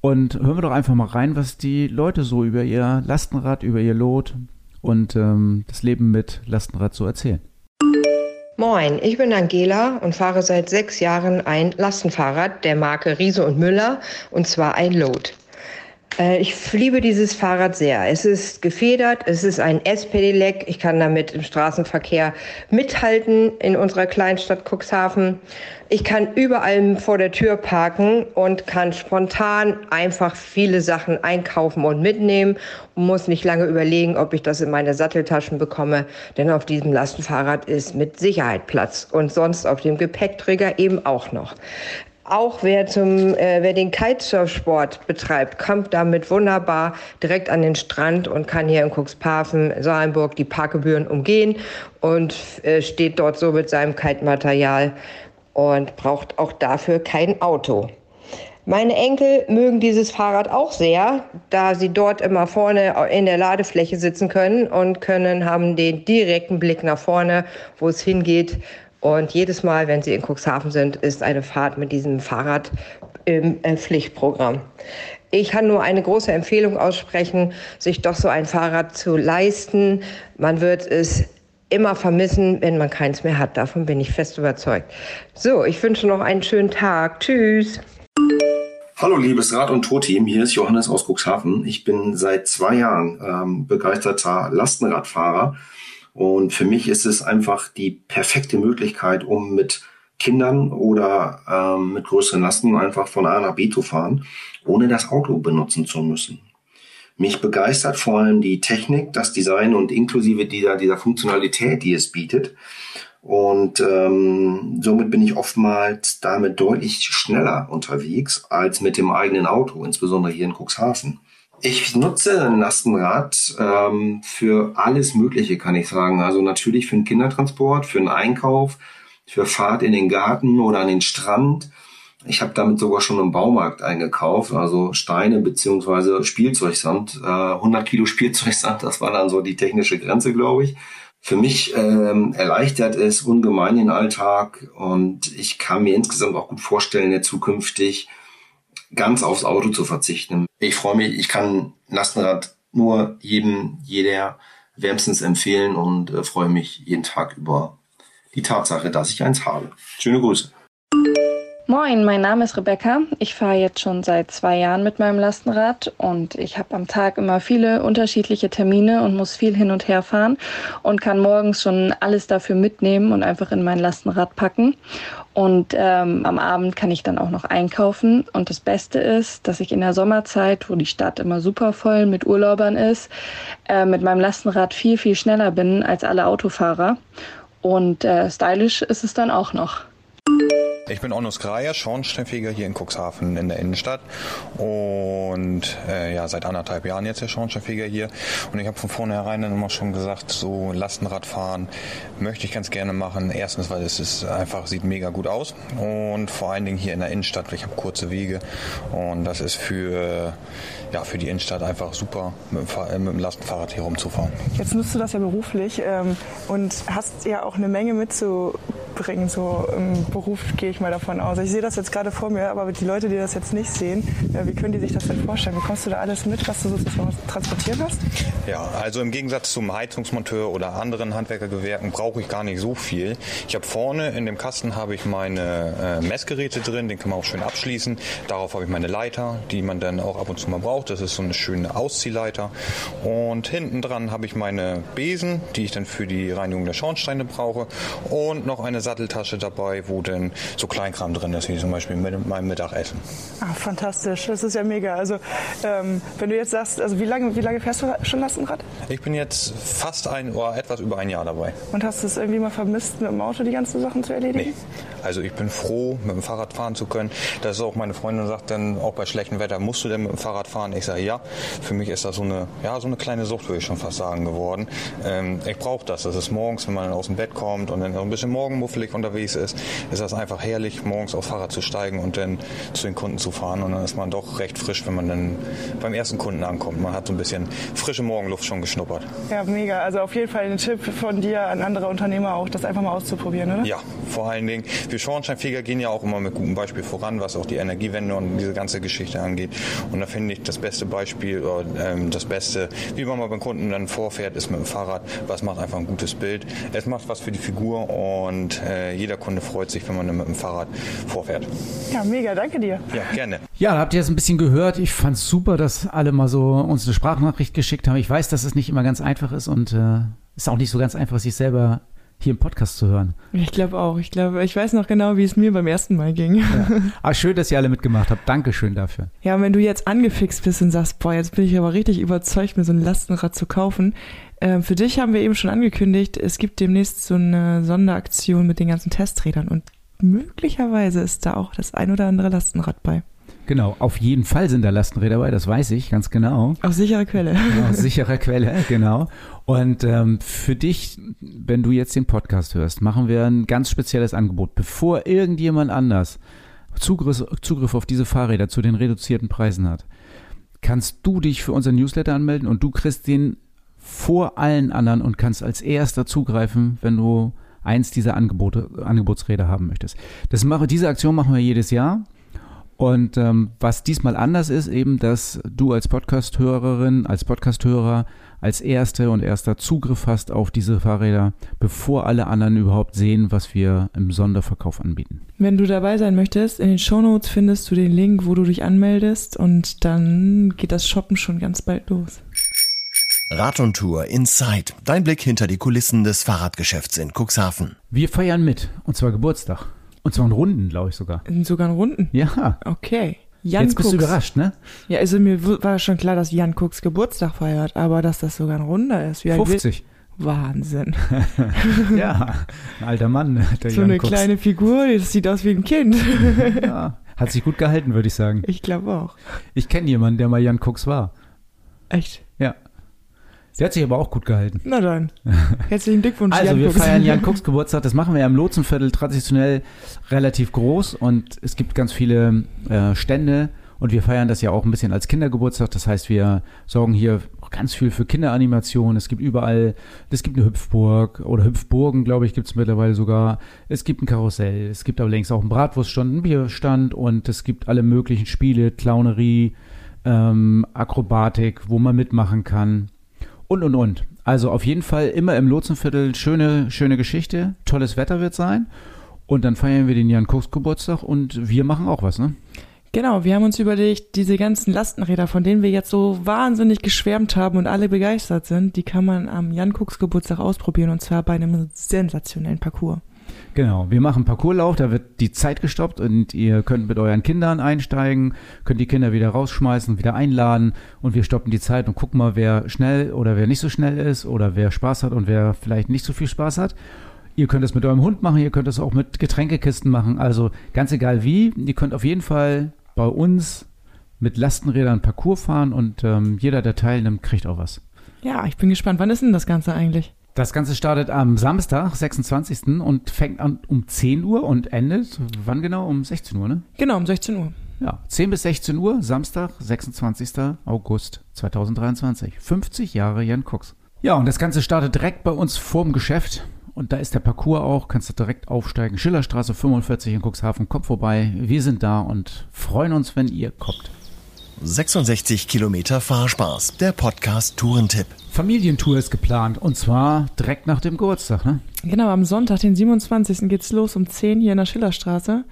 Und hören wir doch einfach mal rein, was die Leute so über ihr Lastenrad, über ihr Lot und ähm, das Leben mit Lastenrad so erzählen. Moin, ich bin Angela und fahre seit sechs Jahren ein Lastenfahrrad der Marke Riese und Müller und zwar ein Load. Äh, ich liebe dieses Fahrrad sehr. Es ist gefedert, es ist ein S-Pedelec. Ich kann damit im Straßenverkehr mithalten in unserer Kleinstadt Cuxhaven. Ich kann überall vor der Tür parken und kann spontan einfach viele Sachen einkaufen und mitnehmen und muss nicht lange überlegen, ob ich das in meine Satteltaschen bekomme, denn auf diesem Lastenfahrrad ist mit Sicherheit Platz und sonst auf dem Gepäckträger eben auch noch. Auch wer, zum, äh, wer den Kitesurfsport betreibt, kommt damit wunderbar direkt an den Strand und kann hier in Cuxhaven, Salenburg die Parkgebühren umgehen und äh, steht dort so mit seinem Kite-Material und braucht auch dafür kein Auto. Meine Enkel mögen dieses Fahrrad auch sehr, da sie dort immer vorne in der Ladefläche sitzen können und können haben den direkten Blick nach vorne, wo es hingeht und jedes Mal, wenn Sie in Cuxhaven sind, ist eine Fahrt mit diesem Fahrrad im äh, Pflichtprogramm. Ich kann nur eine große Empfehlung aussprechen, sich doch so ein Fahrrad zu leisten. Man wird es immer vermissen, wenn man keins mehr hat. Davon bin ich fest überzeugt. So, ich wünsche noch einen schönen Tag. Tschüss. Hallo liebes Rad- und Tour-Team, hier ist Johannes aus Cuxhaven. Ich bin seit zwei Jahren ähm, begeisterter Lastenradfahrer und für mich ist es einfach die perfekte Möglichkeit, um mit Kindern oder ähm, mit größeren Lasten einfach von A nach B zu fahren, ohne das Auto benutzen zu müssen. Mich begeistert vor allem die Technik, das Design und inklusive dieser, dieser Funktionalität, die es bietet. Und ähm, somit bin ich oftmals damit deutlich schneller unterwegs als mit dem eigenen Auto, insbesondere hier in Cuxhaven. Ich nutze ein Lastenrad ähm, für alles Mögliche, kann ich sagen. Also natürlich für einen Kindertransport, für einen Einkauf, für Fahrt in den Garten oder an den Strand. Ich habe damit sogar schon im Baumarkt eingekauft, also Steine beziehungsweise Spielzeugsand. Äh, 100 Kilo Spielzeugsand, das war dann so die technische Grenze, glaube ich. Für mich ähm, erleichtert es ungemein den Alltag und ich kann mir insgesamt auch gut vorstellen, ja zukünftig ganz aufs Auto zu verzichten. Ich freue mich, ich kann Lastenrad nur jedem, jeder wärmstens empfehlen und äh, freue mich jeden Tag über die Tatsache, dass ich eins habe. Schöne Grüße. Moin, mein Name ist Rebecca. Ich fahre jetzt schon seit zwei Jahren mit meinem Lastenrad und ich habe am Tag immer viele unterschiedliche Termine und muss viel hin und her fahren und kann morgens schon alles dafür mitnehmen und einfach in mein Lastenrad packen. Und ähm, am Abend kann ich dann auch noch einkaufen. Und das Beste ist, dass ich in der Sommerzeit, wo die Stadt immer super voll mit Urlaubern ist, äh, mit meinem Lastenrad viel, viel schneller bin als alle Autofahrer. Und äh, stylisch ist es dann auch noch. Ich bin Onus Graja, Schornsteinfeger hier in Cuxhaven in der Innenstadt. Und äh, ja, seit anderthalb Jahren jetzt der Schornsteinfeger hier. Und ich habe von vornherein dann immer schon gesagt, so Lastenradfahren möchte ich ganz gerne machen. Erstens, weil es ist einfach, sieht mega gut aus. Und vor allen Dingen hier in der Innenstadt, ich habe kurze Wege. Und das ist für, ja, für die Innenstadt einfach super, mit dem, mit dem Lastenfahrrad hier rumzufahren. Jetzt nutzt du das ja beruflich ähm, und hast ja auch eine Menge mitzubringen, so im Beruf gehe ich mal davon aus. Ich sehe das jetzt gerade vor mir, aber die Leute, die das jetzt nicht sehen, äh, wie können die sich das denn vorstellen? Bekommst du da alles mit, was du sozusagen transportiert hast? Ja, also im Gegensatz zum Heizungsmonteur oder anderen Handwerkergewerken brauche ich gar nicht so viel. Ich habe vorne in dem Kasten habe ich meine äh, Messgeräte drin, den kann man auch schön abschließen. Darauf habe ich meine Leiter, die man dann auch ab und zu mal braucht. Das ist so eine schöne Ausziehleiter. Und hinten dran habe ich meine Besen, die ich dann für die Reinigung der Schornsteine brauche. Und noch eine Satteltasche dabei, wo dann so Kleinkram drin ist, wie zum Beispiel mit meinem Mittagessen. Ah, fantastisch, das ist ja mega. Also ähm, wenn du jetzt sagst, also wie lange, wie lange fährst du schon Lastenrad? Ich bin jetzt fast ein oder etwas über ein Jahr dabei. Und hast du es irgendwie mal vermisst, mit dem Auto die ganzen Sachen zu erledigen? Nee. Also ich bin froh, mit dem Fahrrad fahren zu können. Das ist auch meine Freundin sagt dann, auch bei schlechtem Wetter musst du denn mit dem Fahrrad fahren. Ich sage ja. Für mich ist das so eine, ja, so eine kleine Sucht, würde ich schon fast sagen, geworden. Ähm, ich brauche das. Das ist morgens, wenn man aus dem Bett kommt und dann ein bisschen morgenmuffelig unterwegs ist, ist das einfach herrlich, morgens aufs Fahrrad zu steigen und dann zu den Kunden zu fahren. Und dann ist man doch recht frisch, wenn man dann beim ersten Kunden ankommt. Man hat so ein bisschen frische Morgenluft schon geschnuppert. Ja, mega. Also auf jeden Fall ein Tipp von dir an andere Unternehmer auch, das einfach mal auszuprobieren, oder? Ja, vor allen Dingen. Wir Schornsteinfeger gehen ja auch immer mit gutem Beispiel voran, was auch die Energiewende und diese ganze Geschichte angeht. Und da finde ich das beste Beispiel oder ähm, das Beste, wie man mal beim Kunden dann vorfährt, ist mit dem Fahrrad. Was macht einfach ein gutes Bild. Es macht was für die Figur und äh, jeder Kunde freut sich, wenn man dann mit dem Fahrrad vorfährt. Ja, mega, danke dir. Ja, gerne. Ja, habt ihr jetzt ein bisschen gehört. Ich fand es super, dass alle mal so uns eine Sprachnachricht geschickt haben. Ich weiß, dass es nicht immer ganz einfach ist und äh, ist auch nicht so ganz einfach, sich selber hier im Podcast zu hören. Ich glaube auch. Ich glaube, ich weiß noch genau, wie es mir beim ersten Mal ging. Ja. Aber schön, dass ihr alle mitgemacht habt. Dankeschön dafür. Ja, und wenn du jetzt angefixt bist und sagst, boah, jetzt bin ich aber richtig überzeugt, mir so ein Lastenrad zu kaufen. Äh, für dich haben wir eben schon angekündigt, es gibt demnächst so eine Sonderaktion mit den ganzen Testrädern und möglicherweise ist da auch das ein oder andere Lastenrad bei. Genau, auf jeden Fall sind da Lastenräder dabei, das weiß ich ganz genau. Aus sicherer Quelle. Aus sicherer Quelle, genau. Und ähm, für dich, wenn du jetzt den Podcast hörst, machen wir ein ganz spezielles Angebot. Bevor irgendjemand anders Zugriff, Zugriff auf diese Fahrräder zu den reduzierten Preisen hat, kannst du dich für unseren Newsletter anmelden und du kriegst den vor allen anderen und kannst als erster zugreifen, wenn du eins dieser Angebote, Angebotsräder haben möchtest. Das mache, diese Aktion machen wir jedes Jahr. Und ähm, was diesmal anders ist, eben, dass du als Podcast-Hörerin, als Podcast-Hörer als erste und erster Zugriff hast auf diese Fahrräder, bevor alle anderen überhaupt sehen, was wir im Sonderverkauf anbieten. Wenn du dabei sein möchtest, in den Shownotes findest du den Link, wo du dich anmeldest und dann geht das Shoppen schon ganz bald los. Rad und Tour Inside. Dein Blick hinter die Kulissen des Fahrradgeschäfts in Cuxhaven. Wir feiern mit, und zwar Geburtstag. Und zwar in Runden, glaube ich sogar. Sogar in Runden? Ja. Okay. Jan Jetzt bist Cooks. du überrascht, ne? Ja, also mir war schon klar, dass Jan Cooks Geburtstag feiert, aber dass das sogar ein Runder ist. Wie alt wird- 50. Wahnsinn. ja, ein alter Mann, der so Jan eine Cooks. kleine Figur, das sieht aus wie ein Kind. Ja, hat sich gut gehalten, würde ich sagen. Ich glaube auch. Ich kenne jemanden, der mal Jan Cooks war. Echt? Ja. Der hat sich aber auch gut gehalten. Na dann. Herzlichen Glückwunsch, Also Jan wir Cooks. feiern Jan Cooks Geburtstag, das machen wir ja im Lotsenviertel traditionell relativ groß und es gibt ganz viele äh, Stände und wir feiern das ja auch ein bisschen als Kindergeburtstag. Das heißt, wir sorgen hier ganz viel für Kinderanimation. Es gibt überall, es gibt eine Hüpfburg oder Hüpfburgen, glaube ich, gibt es mittlerweile sogar. Es gibt ein Karussell, es gibt aber längst auch einen Bratwurststand, einen Bierstand und es gibt alle möglichen Spiele, Clownerie, ähm, Akrobatik, wo man mitmachen kann. Und, und, und. Also auf jeden Fall immer im Lotsenviertel schöne, schöne Geschichte. Tolles Wetter wird sein. Und dann feiern wir den Jan Koks Geburtstag und wir machen auch was, ne? Genau, wir haben uns überlegt, diese ganzen Lastenräder, von denen wir jetzt so wahnsinnig geschwärmt haben und alle begeistert sind, die kann man am Jan Kucks Geburtstag ausprobieren und zwar bei einem sensationellen Parcours. Genau, wir machen Parcourslauf, da wird die Zeit gestoppt und ihr könnt mit euren Kindern einsteigen, könnt die Kinder wieder rausschmeißen, wieder einladen und wir stoppen die Zeit und gucken mal, wer schnell oder wer nicht so schnell ist oder wer Spaß hat und wer vielleicht nicht so viel Spaß hat. Ihr könnt es mit eurem Hund machen, ihr könnt es auch mit Getränkekisten machen, also ganz egal wie. Ihr könnt auf jeden Fall bei uns mit Lastenrädern Parcours fahren und ähm, jeder, der teilnimmt, kriegt auch was. Ja, ich bin gespannt. Wann ist denn das Ganze eigentlich? Das Ganze startet am Samstag, 26. und fängt an um 10 Uhr und endet, wann genau? Um 16 Uhr, ne? Genau, um 16 Uhr. Ja, 10 bis 16 Uhr, Samstag, 26. August 2023. 50 Jahre Jan Cox. Ja, und das Ganze startet direkt bei uns vorm Geschäft. Und da ist der Parcours auch, kannst du direkt aufsteigen. Schillerstraße 45 in Cuxhaven, kommt vorbei. Wir sind da und freuen uns, wenn ihr kommt. 66 Kilometer Fahrspaß, der Podcast Tourentipp. Familientour ist geplant und zwar direkt nach dem Geburtstag, ne? Genau, am Sonntag, den 27. geht's los um 10 hier in der Schillerstraße.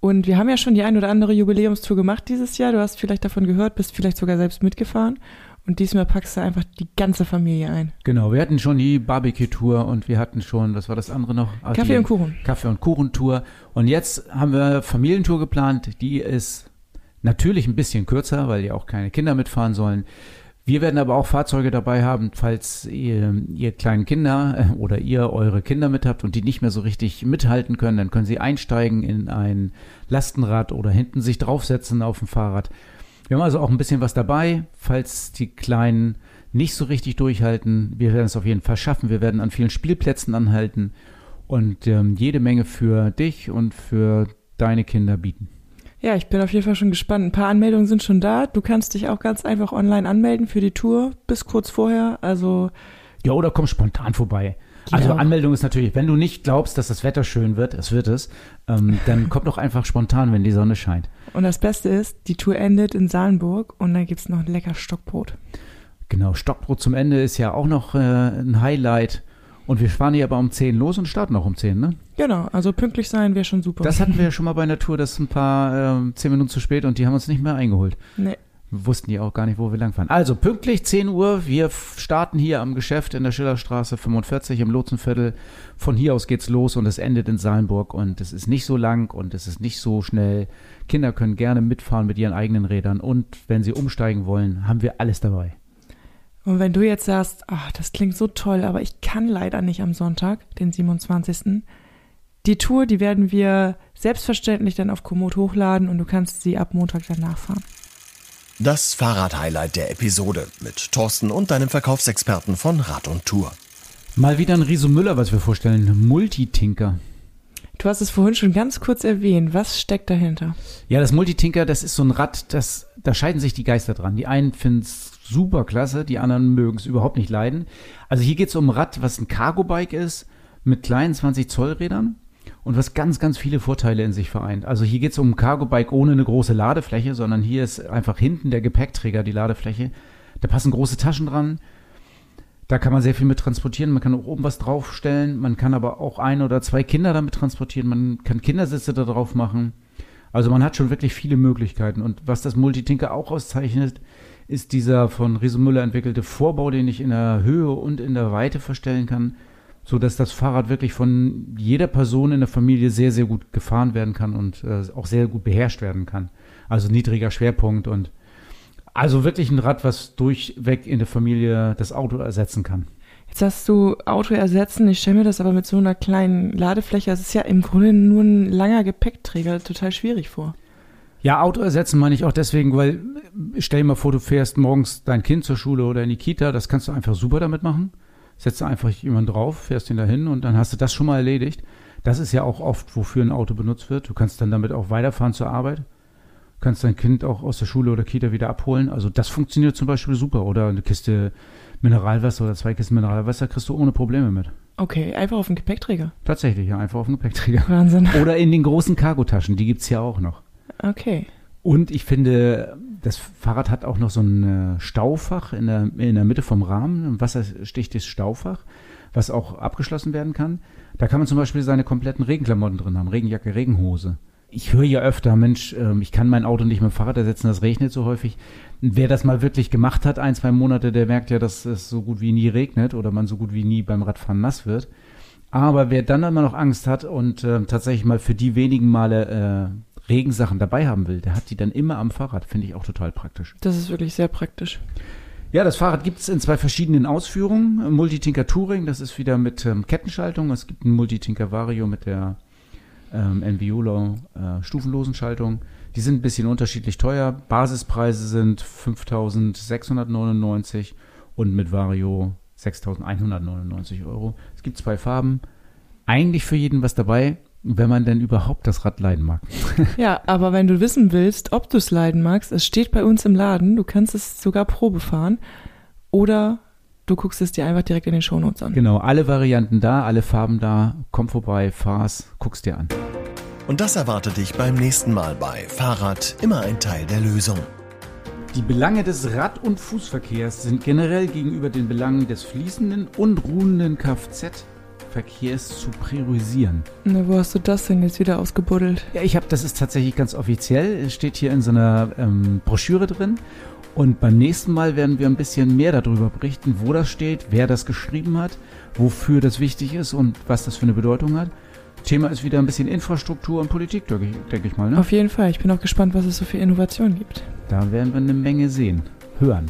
Und wir haben ja schon die ein oder andere Jubiläumstour gemacht dieses Jahr. Du hast vielleicht davon gehört, bist vielleicht sogar selbst mitgefahren. Und diesmal packst du einfach die ganze Familie ein. Genau, wir hatten schon die Barbecue-Tour und wir hatten schon, was war das andere noch? Ah, Kaffee und Kuchen. Kaffee- und Kuchentour. Und jetzt haben wir Familientour geplant. Die ist natürlich ein bisschen kürzer, weil ja auch keine Kinder mitfahren sollen. Wir werden aber auch Fahrzeuge dabei haben, falls ihr, ihr kleinen Kinder äh, oder ihr eure Kinder mit habt und die nicht mehr so richtig mithalten können, dann können sie einsteigen in ein Lastenrad oder hinten sich draufsetzen auf dem Fahrrad. Wir haben also auch ein bisschen was dabei, falls die Kleinen nicht so richtig durchhalten. Wir werden es auf jeden Fall schaffen. Wir werden an vielen Spielplätzen anhalten und ähm, jede Menge für dich und für deine Kinder bieten. Ja, ich bin auf jeden Fall schon gespannt. Ein paar Anmeldungen sind schon da. Du kannst dich auch ganz einfach online anmelden für die Tour bis kurz vorher. Also Ja, oder komm spontan vorbei. Also Ja. Anmeldung ist natürlich, wenn du nicht glaubst, dass das Wetter schön wird, es wird es, ähm, dann komm doch einfach spontan, wenn die Sonne scheint. Und das Beste ist, die Tour endet in Salenburg und dann gibt's noch ein lecker Stockbrot. Genau, Stockbrot zum Ende ist ja auch noch äh, ein Highlight. Und wir fahren hier aber um 10 los und starten auch um 10, ne? Genau, also pünktlich sein wäre schon super. Das hatten wir ja schon mal bei Tour, das ist ein paar, ähm, 10 Minuten zu spät und die haben uns nicht mehr eingeholt. Nee. Wir wussten ja auch gar nicht, wo wir langfahren. Also pünktlich 10 Uhr, wir starten hier am Geschäft in der Schillerstraße 45 im Lotsenviertel. Von hier aus geht's los und es endet in Salenburg und es ist nicht so lang und es ist nicht so schnell. Kinder können gerne mitfahren mit ihren eigenen Rädern und wenn sie umsteigen wollen, haben wir alles dabei. Und wenn du jetzt sagst, ach, das klingt so toll, aber ich kann leider nicht am Sonntag, den 27. Die Tour, die werden wir selbstverständlich dann auf Komoot hochladen und du kannst sie ab Montag dann nachfahren. Das Fahrrad-Highlight der Episode mit Thorsten und deinem Verkaufsexperten von Rad und Tour. Mal wieder ein Riso Müller, was wir vorstellen. Multitinker. Du hast es vorhin schon ganz kurz erwähnt. Was steckt dahinter? Ja, das Multitinker, das ist so ein Rad, das, da scheiden sich die Geister dran. Die einen finden es super klasse, die anderen mögen es überhaupt nicht leiden. Also hier geht es um ein Rad, was ein Cargo-Bike ist, mit kleinen 20 Zoll Rädern und was ganz, ganz viele Vorteile in sich vereint. Also hier geht es um ein Cargo-Bike ohne eine große Ladefläche, sondern hier ist einfach hinten der Gepäckträger die Ladefläche. Da passen große Taschen dran. Da kann man sehr viel mit transportieren. Man kann auch oben was draufstellen. Man kann aber auch ein oder zwei Kinder damit transportieren. Man kann Kindersitze da drauf machen. Also man hat schon wirklich viele Möglichkeiten. Und was das Multitinker auch auszeichnet, ist dieser von Riso Müller entwickelte Vorbau, den ich in der Höhe und in der Weite verstellen kann, so dass das Fahrrad wirklich von jeder Person in der Familie sehr, sehr gut gefahren werden kann und äh, auch sehr gut beherrscht werden kann. Also niedriger Schwerpunkt und also wirklich ein Rad, was durchweg in der Familie das Auto ersetzen kann. Jetzt hast du Auto ersetzen. Ich stelle mir das aber mit so einer kleinen Ladefläche, das ist ja im Grunde nur ein langer Gepäckträger, total schwierig vor. Ja, Auto ersetzen meine ich auch deswegen, weil äh, stell dir mal vor, du fährst morgens dein Kind zur Schule oder in die Kita, das kannst du einfach super damit machen. Setzt einfach jemanden drauf, fährst ihn dahin und dann hast du das schon mal erledigt. Das ist ja auch oft, wofür ein Auto benutzt wird. Du kannst dann damit auch weiterfahren zur Arbeit. Kannst dein Kind auch aus der Schule oder Kita wieder abholen. Also das funktioniert zum Beispiel super. Oder eine Kiste Mineralwasser oder zwei Kisten Mineralwasser kriegst du ohne Probleme mit. Okay, einfach auf den Gepäckträger. Tatsächlich, ja, einfach auf dem Gepäckträger. Wahnsinn. Oder in den großen Cargotaschen, die gibt's ja auch noch. Okay. Und ich finde, das Fahrrad hat auch noch so ein äh, Staufach in der, in der Mitte vom Rahmen, ein wasserstichtes Staufach, was auch abgeschlossen werden kann. Da kann man zum Beispiel seine kompletten Regenklamotten drin haben, Regenjacke, Regenhose. Ich höre ja öfter, Mensch, ähm, ich kann mein Auto nicht mit dem Fahrrad ersetzen, das regnet so häufig. Wer das mal wirklich gemacht hat, ein, zwei Monate, der merkt ja, dass es so gut wie nie regnet oder man so gut wie nie beim Radfahren nass wird. Aber wer dann immer noch Angst hat und äh, tatsächlich mal für die wenigen Male äh, Regensachen dabei haben will, der hat die dann immer am Fahrrad. Finde ich auch total praktisch. Das ist wirklich sehr praktisch. Ja, das Fahrrad gibt es in zwei verschiedenen Ausführungen. Multitinker Touring, das ist wieder mit ähm, Kettenschaltung. Es gibt ein Multitinker Vario mit der ähm, Enviolo äh, stufenlosen Schaltung. Die sind ein bisschen unterschiedlich teuer. Basispreise sind 5.699 und mit Vario 6.199 Euro. Es gibt zwei Farben. Eigentlich für jeden was dabei, wenn man denn überhaupt das Rad leiden mag. ja, aber wenn du wissen willst, ob du es leiden magst, es steht bei uns im Laden. Du kannst es sogar Probe fahren. Oder du guckst es dir einfach direkt in den Shownotes an. Genau, alle Varianten da, alle Farben da. Komm vorbei, fahr's, guck's dir an. Und das erwartet dich beim nächsten Mal bei Fahrrad immer ein Teil der Lösung. Die Belange des Rad- und Fußverkehrs sind generell gegenüber den Belangen des fließenden und ruhenden Kfz-Verkehrs zu priorisieren. Na, wo hast du das denn jetzt wieder ausgebuddelt? Ja, ich habe, das ist tatsächlich ganz offiziell, es steht hier in so einer ähm, Broschüre drin. Und beim nächsten Mal werden wir ein bisschen mehr darüber berichten, wo das steht, wer das geschrieben hat, wofür das wichtig ist und was das für eine Bedeutung hat. Thema ist wieder ein bisschen Infrastruktur und Politik, denke ich, denke ich mal. Ne? Auf jeden Fall. Ich bin auch gespannt, was es so für Innovationen gibt. Da werden wir eine Menge sehen, hören.